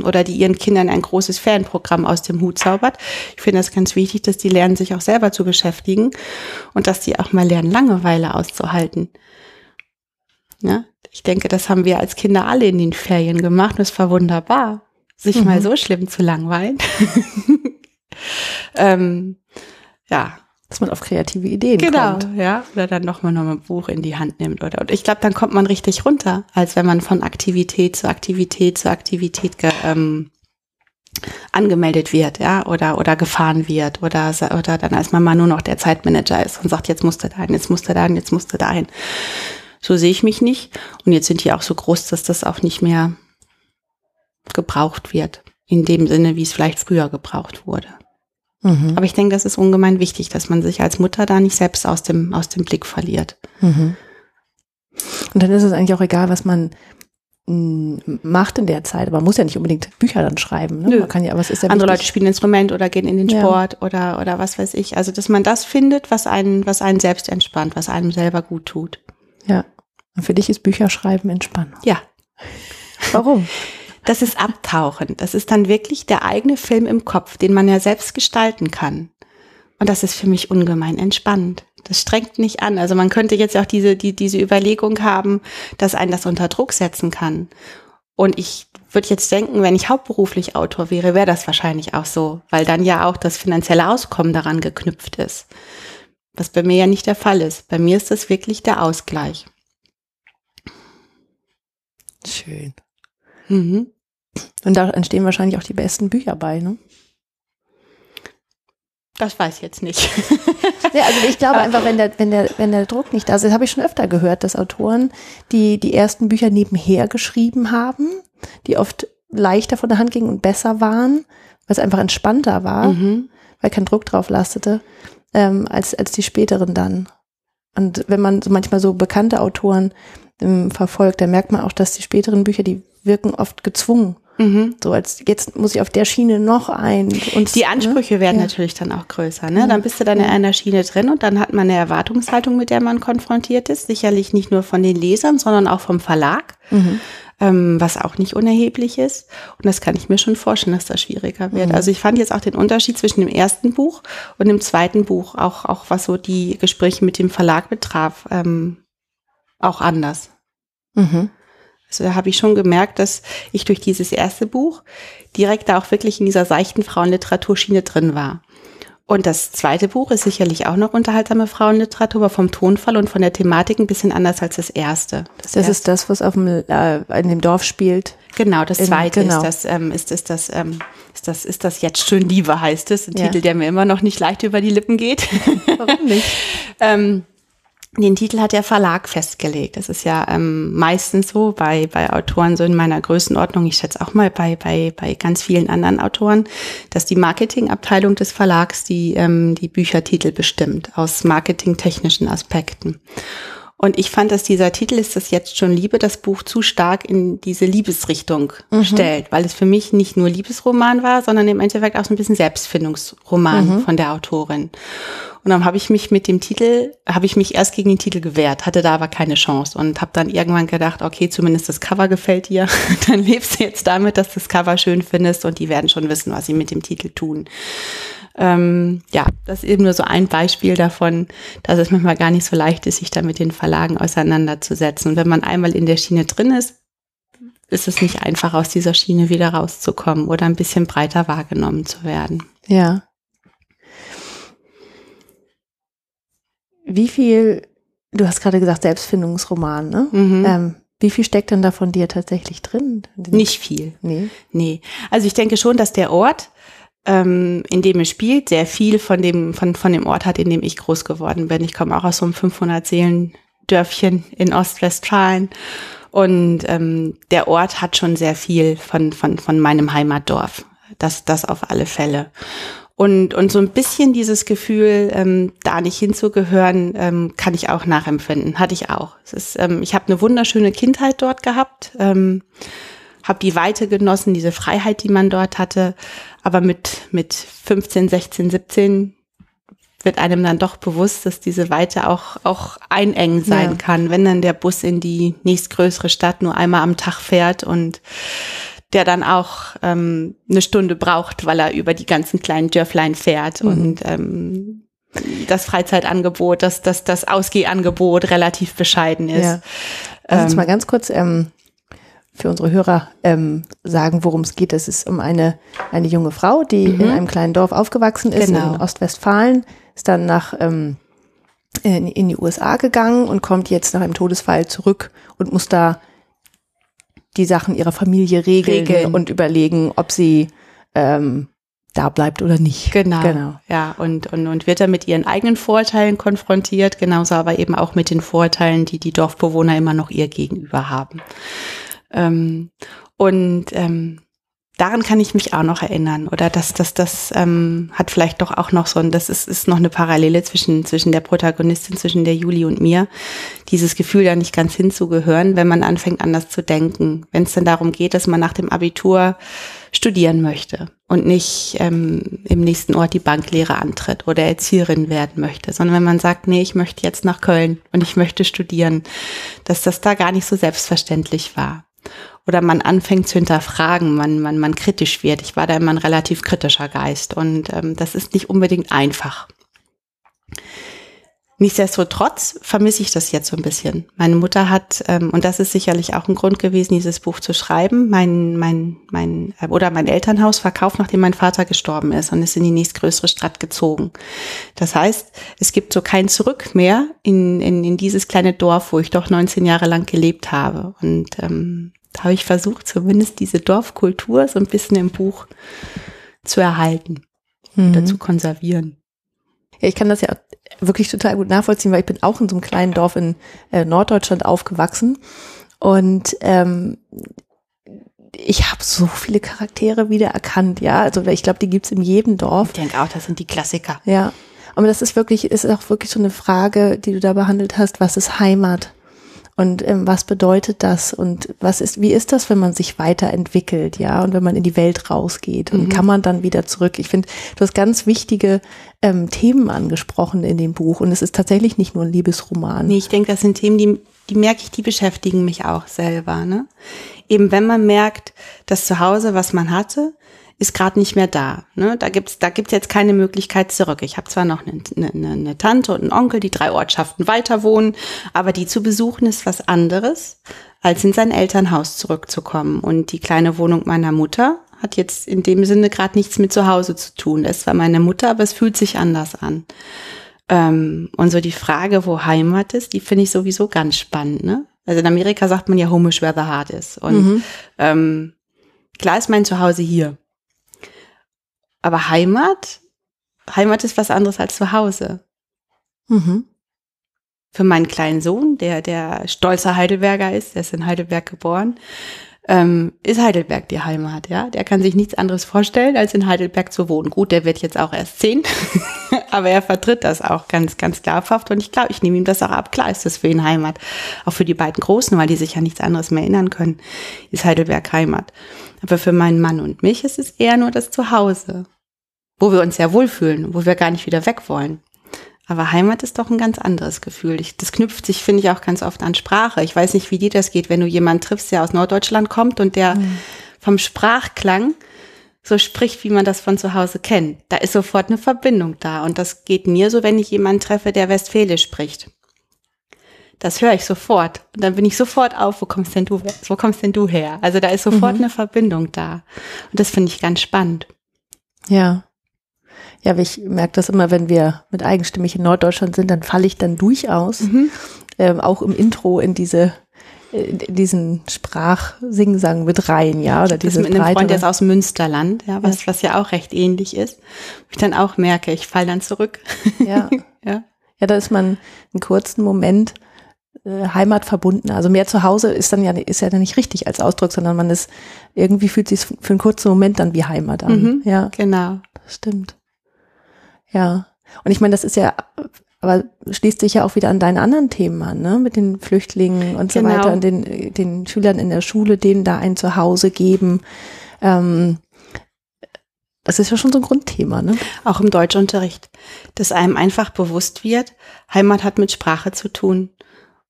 oder die ihren Kindern ein großes Ferienprogramm aus dem Hut zaubert. Ich finde das ganz wichtig, dass die lernen, sich auch selber zu beschäftigen und dass die auch mal lernen, Langeweile auszuhalten. Ja, ich denke, das haben wir als Kinder alle in den Ferien gemacht und es war wunderbar. sich mhm. mal so schlimm zu langweilen. ähm, ja. Dass man auf kreative Ideen genau, kommt. Genau, ja. Oder dann nochmal noch ein Buch in die Hand nimmt. Oder, und ich glaube, dann kommt man richtig runter, als wenn man von Aktivität zu Aktivität zu Aktivität ge, ähm, angemeldet wird, ja, oder, oder gefahren wird, oder, oder dann als Mama nur noch der Zeitmanager ist und sagt, jetzt musst du dahin, jetzt musst du dahin, jetzt musst du dahin. So sehe ich mich nicht. Und jetzt sind die auch so groß, dass das auch nicht mehr gebraucht wird. In dem Sinne, wie es vielleicht früher gebraucht wurde. Mhm. Aber ich denke, das ist ungemein wichtig, dass man sich als Mutter da nicht selbst aus dem, aus dem Blick verliert. Mhm. Und dann ist es eigentlich auch egal, was man mm, macht in der Zeit, aber man muss ja nicht unbedingt Bücher dann schreiben. Ne? Man kann ja, aber es ist ja Andere wichtig. Leute spielen Instrument oder gehen in den Sport ja. oder, oder was weiß ich. Also, dass man das findet, was einen, was einen selbst entspannt, was einem selber gut tut. Ja. Und für dich ist Bücherschreiben Entspannung. Ja. Warum? Das ist Abtauchen. Das ist dann wirklich der eigene Film im Kopf, den man ja selbst gestalten kann. Und das ist für mich ungemein entspannend. Das strengt nicht an. Also man könnte jetzt auch diese, die, diese Überlegung haben, dass einen das unter Druck setzen kann. Und ich würde jetzt denken, wenn ich hauptberuflich Autor wäre, wäre das wahrscheinlich auch so, weil dann ja auch das finanzielle Auskommen daran geknüpft ist. Was bei mir ja nicht der Fall ist. Bei mir ist das wirklich der Ausgleich. Schön. Mhm. Und da entstehen wahrscheinlich auch die besten Bücher bei, ne? Das weiß ich jetzt nicht. ja, also ich glaube einfach, wenn der, wenn der, wenn der Druck nicht da ist, das habe ich schon öfter gehört, dass Autoren, die die ersten Bücher nebenher geschrieben haben, die oft leichter von der Hand gingen und besser waren, weil es einfach entspannter war, mhm. weil kein Druck drauf lastete, ähm, als, als die späteren dann. Und wenn man so manchmal so bekannte Autoren ähm, verfolgt, dann merkt man auch, dass die späteren Bücher, die wirken oft gezwungen. Mhm. So als jetzt muss ich auf der Schiene noch ein. Und die Ansprüche ne? werden ja. natürlich dann auch größer. Ne? Dann bist du dann in einer Schiene drin und dann hat man eine Erwartungshaltung, mit der man konfrontiert ist. Sicherlich nicht nur von den Lesern, sondern auch vom Verlag. Mhm. Ähm, was auch nicht unerheblich ist. Und das kann ich mir schon vorstellen, dass das schwieriger wird. Mhm. Also ich fand jetzt auch den Unterschied zwischen dem ersten Buch und dem zweiten Buch, auch, auch was so die Gespräche mit dem Verlag betraf, ähm, auch anders. Mhm. Also da habe ich schon gemerkt, dass ich durch dieses erste Buch direkt da auch wirklich in dieser seichten Frauenliteraturschiene drin war. Und das zweite Buch ist sicherlich auch noch unterhaltsame Frauenliteratur, aber vom Tonfall und von der Thematik ein bisschen anders als das erste. Das, das erste. ist das, was auf dem, äh, in dem Dorf spielt. Genau, das zweite in, genau. ist das, ähm, ist, ist das, ähm, ist das, ist das jetzt schön Liebe heißt es. Ein ja. Titel, der mir immer noch nicht leicht über die Lippen geht. Warum nicht? ähm, den Titel hat der Verlag festgelegt. Das ist ja ähm, meistens so bei, bei Autoren so in meiner Größenordnung, ich schätze auch mal bei, bei, bei ganz vielen anderen Autoren, dass die Marketingabteilung des Verlags die, ähm, die Büchertitel bestimmt, aus marketingtechnischen Aspekten. Und ich fand, dass dieser Titel ist das jetzt schon Liebe, das Buch zu stark in diese Liebesrichtung mhm. stellt, weil es für mich nicht nur Liebesroman war, sondern im Endeffekt auch so ein bisschen Selbstfindungsroman mhm. von der Autorin. Und dann habe ich mich mit dem Titel, habe ich mich erst gegen den Titel gewehrt, hatte da aber keine Chance und habe dann irgendwann gedacht, okay, zumindest das Cover gefällt dir, dann lebst du jetzt damit, dass du das Cover schön findest und die werden schon wissen, was sie mit dem Titel tun. Ähm, ja, das ist eben nur so ein Beispiel davon, dass es manchmal gar nicht so leicht ist, sich da mit den Verlagen auseinanderzusetzen. Und wenn man einmal in der Schiene drin ist, ist es nicht einfach, aus dieser Schiene wieder rauszukommen oder ein bisschen breiter wahrgenommen zu werden. Ja. Wie viel, du hast gerade gesagt, Selbstfindungsroman, ne? Mhm. Ähm, wie viel steckt denn da von dir tatsächlich drin? Nicht viel. Nee. Nee. Also ich denke schon, dass der Ort, ähm, in dem es spielt, sehr viel von dem, von, von dem Ort hat, in dem ich groß geworden bin. Ich komme auch aus so einem 500-Seelen-Dörfchen in Ostwestfalen. Und ähm, der Ort hat schon sehr viel von, von, von meinem Heimatdorf. Das, das auf alle Fälle. Und, und so ein bisschen dieses Gefühl, ähm, da nicht hinzugehören, ähm, kann ich auch nachempfinden. Hatte ich auch. Es ist, ähm, ich habe eine wunderschöne Kindheit dort gehabt, ähm, habe die Weite genossen, diese Freiheit, die man dort hatte. Aber mit, mit 15, 16, 17 wird einem dann doch bewusst, dass diese Weite auch, auch einengen sein ja. kann, wenn dann der Bus in die nächstgrößere Stadt nur einmal am Tag fährt und der dann auch ähm, eine Stunde braucht, weil er über die ganzen kleinen Dörflein fährt mhm. und ähm, das Freizeitangebot, das, das, das Ausgehangebot relativ bescheiden ist. Ja. Also jetzt ähm, mal ganz kurz, ähm, für unsere Hörer ähm, sagen, worum es geht. Es ist um eine, eine junge Frau, die mhm. in einem kleinen Dorf aufgewachsen ist, genau. in Ostwestfalen, ist dann nach ähm, in, in die USA gegangen und kommt jetzt nach einem Todesfall zurück und muss da die Sachen ihrer Familie regeln, regeln. und überlegen, ob sie ähm, da bleibt oder nicht. Genau. genau. Ja, und, und, und wird dann mit ihren eigenen Vorteilen konfrontiert, genauso aber eben auch mit den Vorteilen, die die Dorfbewohner immer noch ihr gegenüber haben. Ähm, und ähm, daran kann ich mich auch noch erinnern. Oder dass das, das ähm, hat vielleicht doch auch noch so ein, das ist, ist noch eine Parallele zwischen, zwischen der Protagonistin, zwischen der Juli und mir. Dieses Gefühl, da nicht ganz hinzugehören, wenn man anfängt, anders zu denken. Wenn es dann darum geht, dass man nach dem Abitur studieren möchte und nicht ähm, im nächsten Ort die Banklehre antritt oder Erzieherin werden möchte, sondern wenn man sagt, nee, ich möchte jetzt nach Köln und ich möchte studieren, dass das da gar nicht so selbstverständlich war oder man anfängt zu hinterfragen, man, man, man kritisch wird. Ich war da immer ein relativ kritischer Geist und ähm, das ist nicht unbedingt einfach. Nichtsdestotrotz vermisse ich das jetzt so ein bisschen. Meine Mutter hat, ähm, und das ist sicherlich auch ein Grund gewesen, dieses Buch zu schreiben, mein, mein, mein, äh, oder mein Elternhaus verkauft, nachdem mein Vater gestorben ist und ist in die nächstgrößere Stadt gezogen. Das heißt, es gibt so kein Zurück mehr in, in, in dieses kleine Dorf, wo ich doch 19 Jahre lang gelebt habe. Und ähm, da habe ich versucht, zumindest diese Dorfkultur so ein bisschen im Buch zu erhalten mhm. oder zu konservieren. Ja, ich kann das ja wirklich total gut nachvollziehen, weil ich bin auch in so einem kleinen Dorf in äh, Norddeutschland aufgewachsen und ähm, ich habe so viele Charaktere wieder erkannt, ja. Also ich glaube, die gibt's in jedem Dorf. Ich denke auch, das sind die Klassiker. Ja. Aber das ist wirklich, ist auch wirklich so eine Frage, die du da behandelt hast, was ist Heimat? Und ähm, was bedeutet das? Und was ist, wie ist das, wenn man sich weiterentwickelt, ja, und wenn man in die Welt rausgeht? Und mhm. kann man dann wieder zurück? Ich finde, du hast ganz wichtige ähm, Themen angesprochen in dem Buch. Und es ist tatsächlich nicht nur ein Liebesroman. Nee, ich denke, das sind Themen, die, die merke ich, die beschäftigen mich auch selber. Ne? Eben wenn man merkt, dass zu Hause, was man hatte, ist gerade nicht mehr da. Ne? Da gibt's da gibt's jetzt keine Möglichkeit zurück. Ich habe zwar noch eine, eine, eine Tante und einen Onkel, die drei Ortschaften weiter wohnen, aber die zu besuchen ist was anderes, als in sein Elternhaus zurückzukommen. Und die kleine Wohnung meiner Mutter hat jetzt in dem Sinne gerade nichts mit zu Hause zu tun. Das war meine Mutter, aber es fühlt sich anders an. Ähm, und so die Frage, wo Heimat ist, die finde ich sowieso ganz spannend. Ne? Also in Amerika sagt man ja home is where the heart is. Und mhm. ähm, klar ist mein Zuhause hier. Aber Heimat, Heimat ist was anderes als zu Hause. Mhm. Für meinen kleinen Sohn, der der stolzer Heidelberger ist, der ist in Heidelberg geboren, ähm, ist Heidelberg die Heimat, ja. Der kann sich nichts anderes vorstellen, als in Heidelberg zu wohnen. Gut, der wird jetzt auch erst zehn, aber er vertritt das auch ganz, ganz glaubhaft und ich glaube, ich nehme ihm das auch ab. Klar ist das für ihn Heimat. Auch für die beiden Großen, weil die sich ja nichts anderes mehr erinnern können, ist Heidelberg Heimat. Aber für meinen Mann und mich ist es eher nur das Zuhause, wo wir uns ja wohlfühlen, wo wir gar nicht wieder weg wollen. Aber Heimat ist doch ein ganz anderes Gefühl. Ich, das knüpft sich, finde ich, auch ganz oft an Sprache. Ich weiß nicht, wie dir das geht, wenn du jemanden triffst, der aus Norddeutschland kommt und der mhm. vom Sprachklang so spricht, wie man das von zu Hause kennt. Da ist sofort eine Verbindung da. Und das geht mir so, wenn ich jemanden treffe, der Westfälisch spricht. Das höre ich sofort. Und dann bin ich sofort auf, wo kommst denn du, wo kommst denn du her? Also da ist sofort mhm. eine Verbindung da. Und das finde ich ganz spannend. Ja. Ja, ich merke das immer, wenn wir mit eigenstimmig in Norddeutschland sind, dann falle ich dann durchaus mhm. ähm, auch im Intro in diese in diesen Sprachsingsang mit rein, ja, oder diese mit einem Freund, der ist aus Münsterland, ja, was ja. was ja auch recht ähnlich ist, wo ich dann auch merke, ich falle dann zurück. Ja. ja. Ja, da ist man einen kurzen Moment äh, Heimat verbunden. Also mehr zu Hause ist dann ja ist ja dann nicht richtig als Ausdruck, sondern man ist irgendwie fühlt sich für einen kurzen Moment dann wie Heimat an. Mhm, ja, genau, das stimmt. Ja. Und ich meine, das ist ja, aber schließt sich ja auch wieder an deine anderen Themen an, ne? Mit den Flüchtlingen und genau. so weiter und den, den Schülern in der Schule, denen da ein Zuhause geben. Ähm, das ist ja schon so ein Grundthema, ne? Auch im Deutschunterricht, dass einem einfach bewusst wird, Heimat hat mit Sprache zu tun.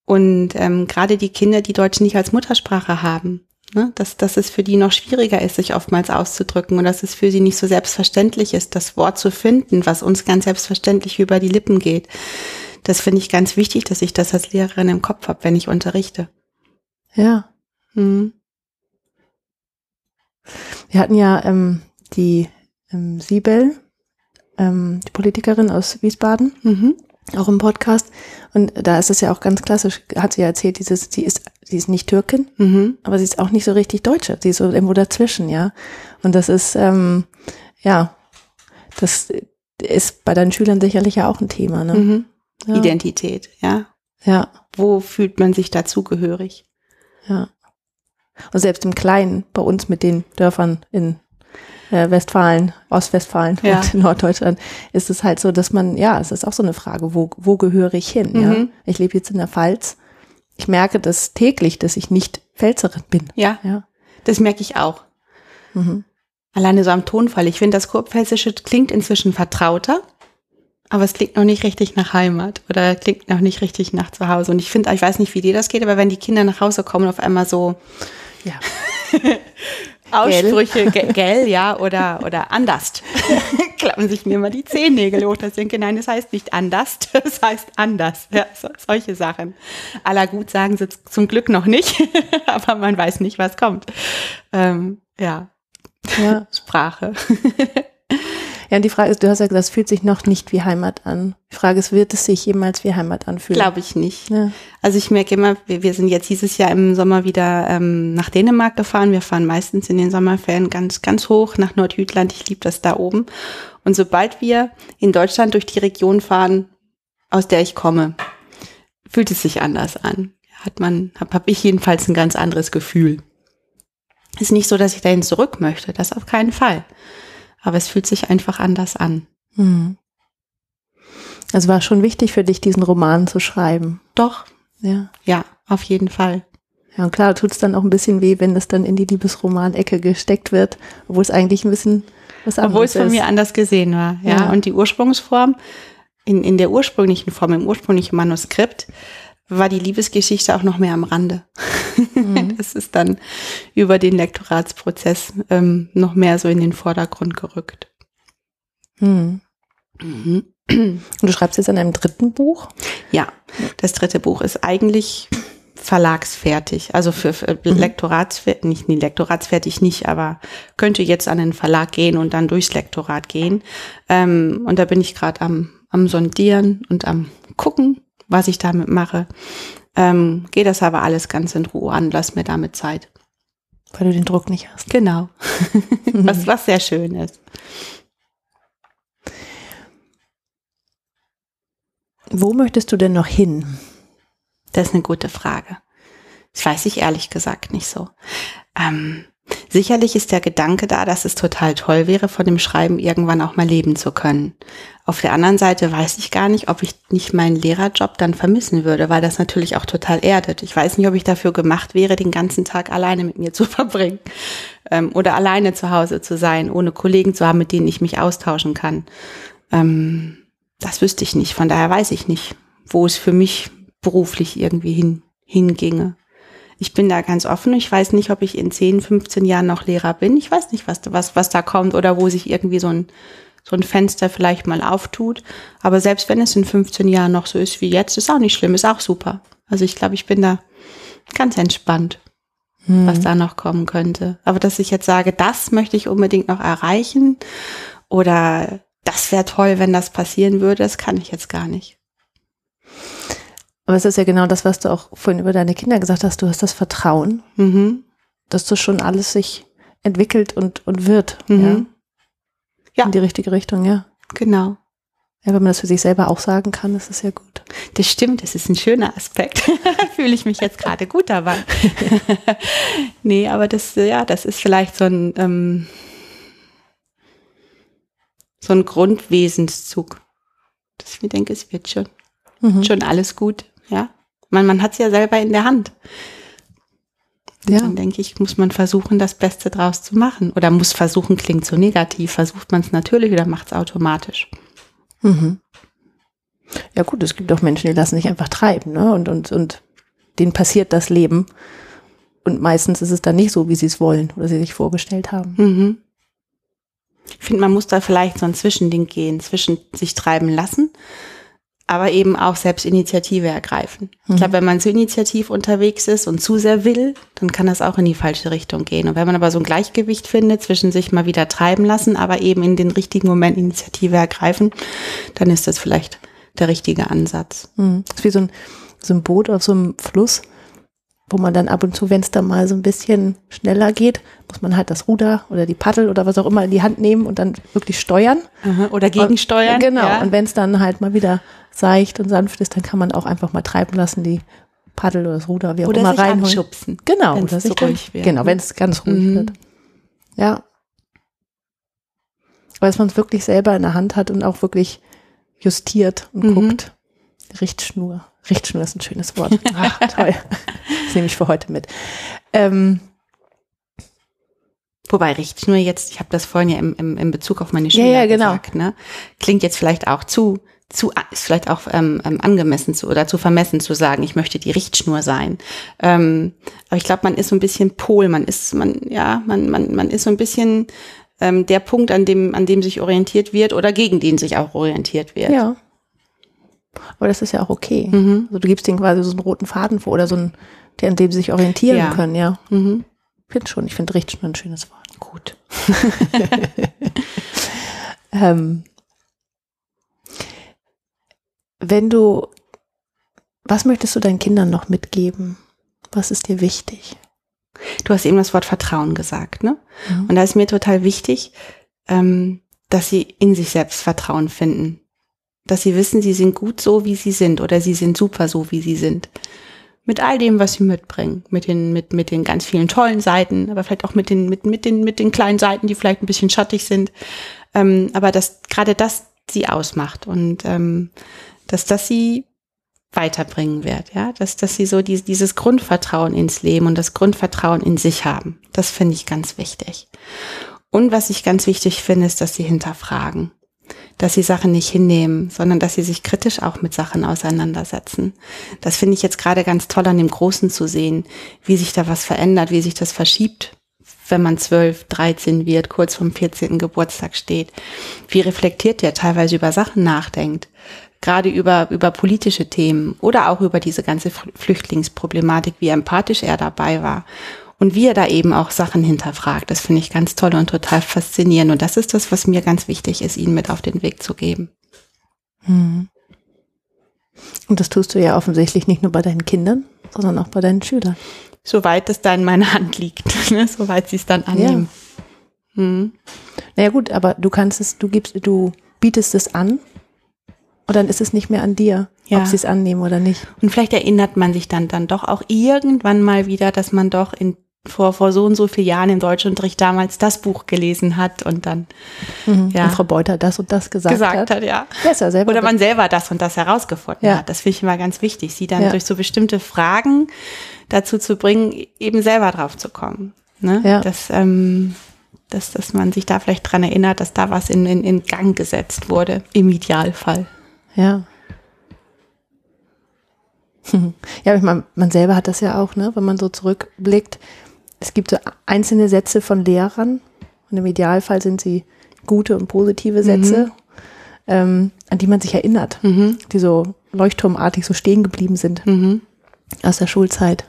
Und ähm, gerade die Kinder, die Deutsch nicht als Muttersprache haben, Ne? Dass, dass es für die noch schwieriger ist, sich oftmals auszudrücken und dass es für sie nicht so selbstverständlich ist, das Wort zu finden, was uns ganz selbstverständlich über die Lippen geht. Das finde ich ganz wichtig, dass ich das als Lehrerin im Kopf habe, wenn ich unterrichte. Ja. Hm. Wir hatten ja ähm, die ähm, Siebel, ähm, die Politikerin aus Wiesbaden, Mhm. Auch im Podcast. Und da ist es ja auch ganz klassisch, hat sie ja erzählt, dieses, sie ist, sie ist nicht Türkin, Mhm. aber sie ist auch nicht so richtig Deutsche. Sie ist so irgendwo dazwischen, ja. Und das ist, ähm, ja, das ist bei deinen Schülern sicherlich ja auch ein Thema, ne? Mhm. Ja. Identität, ja. Ja, Wo fühlt man sich dazugehörig? ja. Und selbst im Kleinen, bei uns mit den Dörfern in äh, Westfalen, Ostwestfalen Ja. und Norddeutschland, ist es halt so, dass man, ja, es ist auch so eine Frage, wo, wo gehöre ich hin? Ja? Mhm. Ich lebe jetzt in der Pfalz. Ich merke das täglich, dass ich nicht Pfälzerin bin. Ja, Ja. das merke ich auch. Mhm. Alleine so am Tonfall. Ich finde, das Kurpfälzische klingt inzwischen vertrauter, aber es klingt noch nicht richtig nach Heimat oder klingt noch nicht richtig nach zu Hause. Und ich finde, ich weiß nicht, wie dir das geht, aber wenn die Kinder nach Hause kommen auf einmal so Ja. Aussprüche, ge- gell, ja, oder, oder anders, klappen sich mir mal die Zehennägel hoch. Das denke, nein, es heißt nicht anders, es heißt anders. Ja, so, solche Sachen. Aller gut sagen sie zum Glück noch nicht, aber man weiß nicht, was kommt. Ähm, ja, ja. Sprache. Ja, und die Frage ist, du hast ja gesagt, es fühlt sich noch nicht wie Heimat an. Die Frage ist, wird es sich jemals wie Heimat anfühlen? Glaube ich nicht. Ja. Also ich merke immer, wir, wir sind jetzt dieses Jahr im Sommer wieder ähm, nach Dänemark gefahren. Wir fahren meistens in den Sommerferien ganz, ganz hoch nach Nordjütland. Ich liebe das da oben. Und sobald wir in Deutschland durch die Region fahren, aus der ich komme, fühlt es sich anders an. Hat man, habe hab ich jedenfalls ein ganz anderes Gefühl. Ist nicht so, dass ich dahin zurück möchte, das auf keinen Fall. Aber es fühlt sich einfach anders an. Mhm. Also war schon wichtig für dich, diesen Roman zu schreiben. Doch, Ja. ja, auf jeden Fall. Ja, und klar, tut es dann auch ein bisschen weh, wenn es dann in die Liebesroman-Ecke gesteckt wird, obwohl es eigentlich ein bisschen was anderes Obwohl es von ist. mir anders gesehen war. Ja. Ja. Und die Ursprungsform, in, in der ursprünglichen Form, im ursprünglichen Manuskript, war die Liebesgeschichte auch noch mehr am Rande. Mhm. Es ist dann über den Lektoratsprozess ähm, noch mehr so in den Vordergrund gerückt. Hm. Mhm. Und du schreibst jetzt an einem dritten Buch? Ja, das dritte Buch ist eigentlich verlagsfertig. Also für, für Mhm. Lektoratsfertig, nicht, nee, Lektoratsfertig nicht, aber könnte jetzt an den Verlag gehen und dann durchs Lektorat gehen. Ähm, und da bin ich gerade am, am Sondieren und am gucken, was ich damit mache. Ähm, Gehe das aber alles ganz in Ruhe an, lass mir damit Zeit. Weil du den Druck nicht hast. Genau. was, was sehr schön ist. Wo möchtest du denn noch hin? Das ist eine gute Frage. Das weiß ich ehrlich gesagt nicht so. Ähm, sicherlich ist der Gedanke da, dass es total toll wäre, von dem Schreiben irgendwann auch mal leben zu können. Auf der anderen Seite weiß ich gar nicht, ob ich nicht meinen Lehrerjob dann vermissen würde, weil das natürlich auch total erdet. Ich weiß nicht, ob ich dafür gemacht wäre, den ganzen Tag alleine mit mir zu verbringen ähm, oder alleine zu Hause zu sein, ohne Kollegen zu haben, mit denen ich mich austauschen kann. Ähm, das wüsste ich nicht. Von daher weiß ich nicht, wo es für mich beruflich irgendwie hin, hinginge. Ich bin da ganz offen. Ich weiß nicht, ob ich in 10, 15 Jahren noch Lehrer bin. Ich weiß nicht, was, was, was da kommt oder wo sich irgendwie so ein, so ein Fenster vielleicht mal auftut. Aber selbst wenn es in 15 Jahren noch so ist wie jetzt, ist auch nicht schlimm, ist auch super. Also ich glaube, ich bin da ganz entspannt, was da noch kommen könnte. Aber dass ich jetzt sage, das möchte ich unbedingt noch erreichen oder das wäre toll, wenn das passieren würde, das kann ich jetzt gar nicht. Aber es ist ja genau das, was du auch vorhin über deine Kinder gesagt hast. Du hast das Vertrauen, Mhm. dass das schon alles sich entwickelt und, und wird. Mhm. Ja. Ja. In die richtige Richtung, ja. Genau. Ja, wenn man das für sich selber auch sagen kann, ist das ja gut. Das stimmt, das ist ein schöner Aspekt. Fühle ich mich jetzt gerade gut dabei. nee, aber das, ja, das ist vielleicht so ein, ähm, so ein Grundwesenszug. Dass ich mir denke, es wird schon, Mhm. schon alles gut, ja. Man, man hat es ja selber in der Hand. Und Ja. Dann denke ich, muss man versuchen, das Beste draus zu machen. Oder muss versuchen, klingt so negativ. Versucht man es natürlich oder macht es automatisch. Mhm. Ja gut, es gibt auch Menschen, die lassen sich einfach treiben, ne? Und, und, und denen passiert das Leben. Und meistens ist es dann nicht so, wie sie es wollen oder sie sich vorgestellt haben. Mhm. Ich finde, man muss da vielleicht so ein Zwischending gehen, zwischen sich treiben lassen, aber eben auch selbst Initiative ergreifen. Ich glaube, wenn man zu initiativ unterwegs ist und zu sehr will, dann kann das auch in die falsche Richtung gehen. Und wenn man aber so ein Gleichgewicht findet zwischen sich mal wieder treiben lassen, aber eben in den richtigen Moment Initiative ergreifen, dann ist das vielleicht der richtige Ansatz. Mhm. Das ist wie so ein, so ein Boot auf so einem Fluss, wo man dann ab und zu, wenn es dann mal so ein bisschen schneller geht, muss man halt das Ruder oder die Paddel oder was auch immer in die Hand nehmen und dann wirklich steuern. Oder gegensteuern. Und, genau. Ja. Und wenn es dann halt mal wieder seicht und sanft ist, dann kann man auch einfach mal treiben lassen, die Paddel oder das Ruder, wie auch Oder immer sich reinholen. anschubsen. Genau, oder sich dann, ruhig wird, genau, wenn es ganz ruhig Mhm. wird. Ja. Aber dass man es wirklich selber in der Hand hat und auch wirklich justiert und Mhm. guckt. Richtschnur. Richtschnur ist ein schönes Wort. Ach, toll. Das nehme ich für heute mit. Ähm, Wobei Richtschnur jetzt, ich habe das vorhin ja im, im, im Bezug auf meine Ja, Schüler ja, genau. gesagt, ne? klingt jetzt vielleicht auch zu, zu ist vielleicht auch ähm, ähm, angemessen zu oder zu vermessen zu sagen, ich möchte die Richtschnur sein. Ähm, aber ich glaube, man ist so ein bisschen Pol, man ist, man, ja, man, man, man ist so ein bisschen ähm, der Punkt, an dem, an dem sich orientiert wird oder gegen den sich auch orientiert wird. ja. Aber das ist ja auch okay. Mhm. Also du gibst denen quasi so einen roten Faden vor oder so einen, der, an dem sie sich orientieren Ja. können, ja. Mhm. Ich finde schon, ich finde Richtschnur ein schönes Wort. Gut. Ähm, wenn du, was möchtest du deinen Kindern noch mitgeben? Was ist dir wichtig? Du hast eben das Wort Vertrauen gesagt, ne? Mhm. Und da ist mir total wichtig, ähm, dass sie in sich selbst Vertrauen finden. Dass sie wissen, sie sind gut so, wie sie sind oder sie sind super so, wie sie sind. Mit all dem, was sie mitbringen. Mit den, mit, mit den ganz vielen tollen Seiten, aber vielleicht auch mit den, mit, mit den, mit den kleinen Seiten, die vielleicht ein bisschen schattig sind. Ähm, aber dass gerade das sie ausmacht und ähm, dass das sie weiterbringen wird, ja, dass, dass sie so die, dieses Grundvertrauen ins Leben und das Grundvertrauen in sich haben. Das finde ich ganz wichtig. Und was ich ganz wichtig finde, ist, dass sie hinterfragen. Dass sie Sachen nicht hinnehmen, sondern dass sie sich kritisch auch mit Sachen auseinandersetzen. Das finde ich jetzt gerade ganz toll an dem Großen zu sehen, wie sich da was verändert, wie sich das verschiebt, wenn man 12, 13 wird, kurz vom 14. Geburtstag steht. Wie reflektiert der teilweise über Sachen nachdenkt. Gerade über, über politische Themen oder auch über diese ganze Fl- Flüchtlingsproblematik, wie empathisch er dabei war. Und wie er da eben auch Sachen hinterfragt, das finde ich ganz toll und total faszinierend. Und das ist das, was mir ganz wichtig ist, ihnen mit auf den Weg zu geben. Mhm. Und das tust du ja offensichtlich nicht nur bei deinen Kindern, sondern auch bei deinen Schülern. Soweit es da in meiner Hand liegt, ne? soweit sie es dann annehmen. Mhm. Naja gut, aber du kannst es, du gibst, du bietest es an und dann ist es nicht mehr an dir, Ja. ob sie es annehmen oder nicht. Und vielleicht erinnert man sich dann, dann doch auch irgendwann mal wieder, dass man doch in, vor, vor so und so vielen Jahren im Deutschunterricht damals das Buch gelesen hat und dann Mhm. Ja. Und Frau Beuter das und das gesagt, gesagt hat. hat, ja. Ja, selber Oder man selber das und das herausgefunden Ja. hat. Das finde ich immer ganz wichtig, sie dann Ja. durch so bestimmte Fragen dazu zu bringen, eben selber drauf zu kommen. Ne? Ja. Dass, ähm, dass, dass man sich da vielleicht dran erinnert, dass da was in, in, in Gang gesetzt wurde, im Idealfall. Ja. Ja, ich meine, man selber hat das ja auch, ne, wenn man so zurückblickt. Es gibt so einzelne Sätze von Lehrern und im Idealfall sind sie gute und positive Sätze, ähm, an die man sich erinnert, Mhm. die so leuchtturmartig so stehen geblieben sind Mhm. aus der Schulzeit.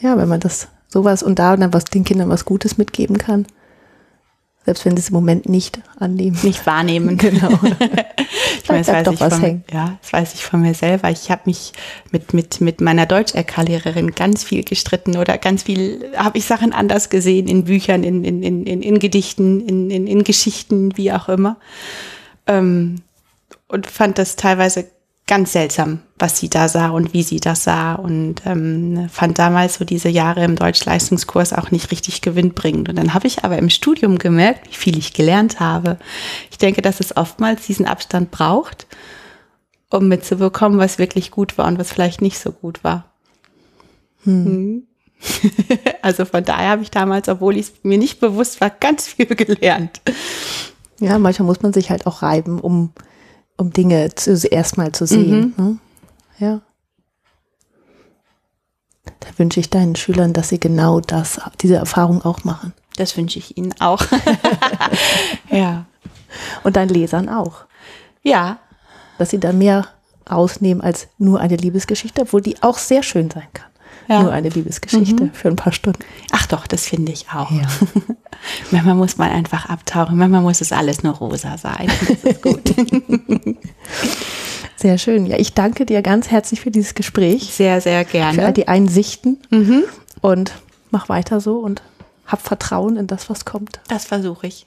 Ja, wenn man das sowas und da dann was den Kindern was Gutes mitgeben kann, selbst wenn sie es im Moment nicht annehmen. Nicht wahrnehmen. Genau. Ich meine, das weiß doch ich was von, hängen. ja, das weiß ich von mir selber. Ich habe mich mit, mit, mit meiner Deutsch-LK-Lehrerin ganz viel gestritten oder ganz viel, habe ich Sachen anders gesehen in Büchern, in, in, in, in, in Gedichten, in, in, in Geschichten, wie auch immer. Ähm, und fand das teilweise ganz seltsam, was sie da sah und wie sie das sah und ähm, fand damals so diese Jahre im Deutschleistungskurs auch nicht richtig gewinnbringend. Und dann habe ich aber im Studium gemerkt, wie viel ich gelernt habe. Ich denke, dass es oftmals diesen Abstand braucht, um mitzubekommen, was wirklich gut war und was vielleicht nicht so gut war. Hm. also von daher habe ich damals, obwohl ich es mir nicht bewusst war, ganz viel gelernt. Ja, manchmal muss man sich halt auch reiben, um, um Dinge erstmal zu sehen. Ne? Ja. Da wünsche ich deinen Schülern, dass sie genau das, diese Erfahrung auch machen. Das wünsche ich Ihnen auch. ja. Und deinen Lesern auch. Ja, dass sie da mehr rausnehmen als nur eine Liebesgeschichte, obwohl die auch sehr schön sein kann. Ja. Nur eine Liebesgeschichte Mhm. für ein paar Stunden. Ach doch, das finde ich auch. Ja. manchmal muss man einfach abtauchen, manchmal muss es alles nur rosa sein. Das ist gut. Sehr schön. Ja, ich danke dir ganz herzlich für dieses Gespräch, sehr, sehr für all gerne. die Einsichten und mach weiter so und hab Vertrauen in das, was kommt. Das versuche ich.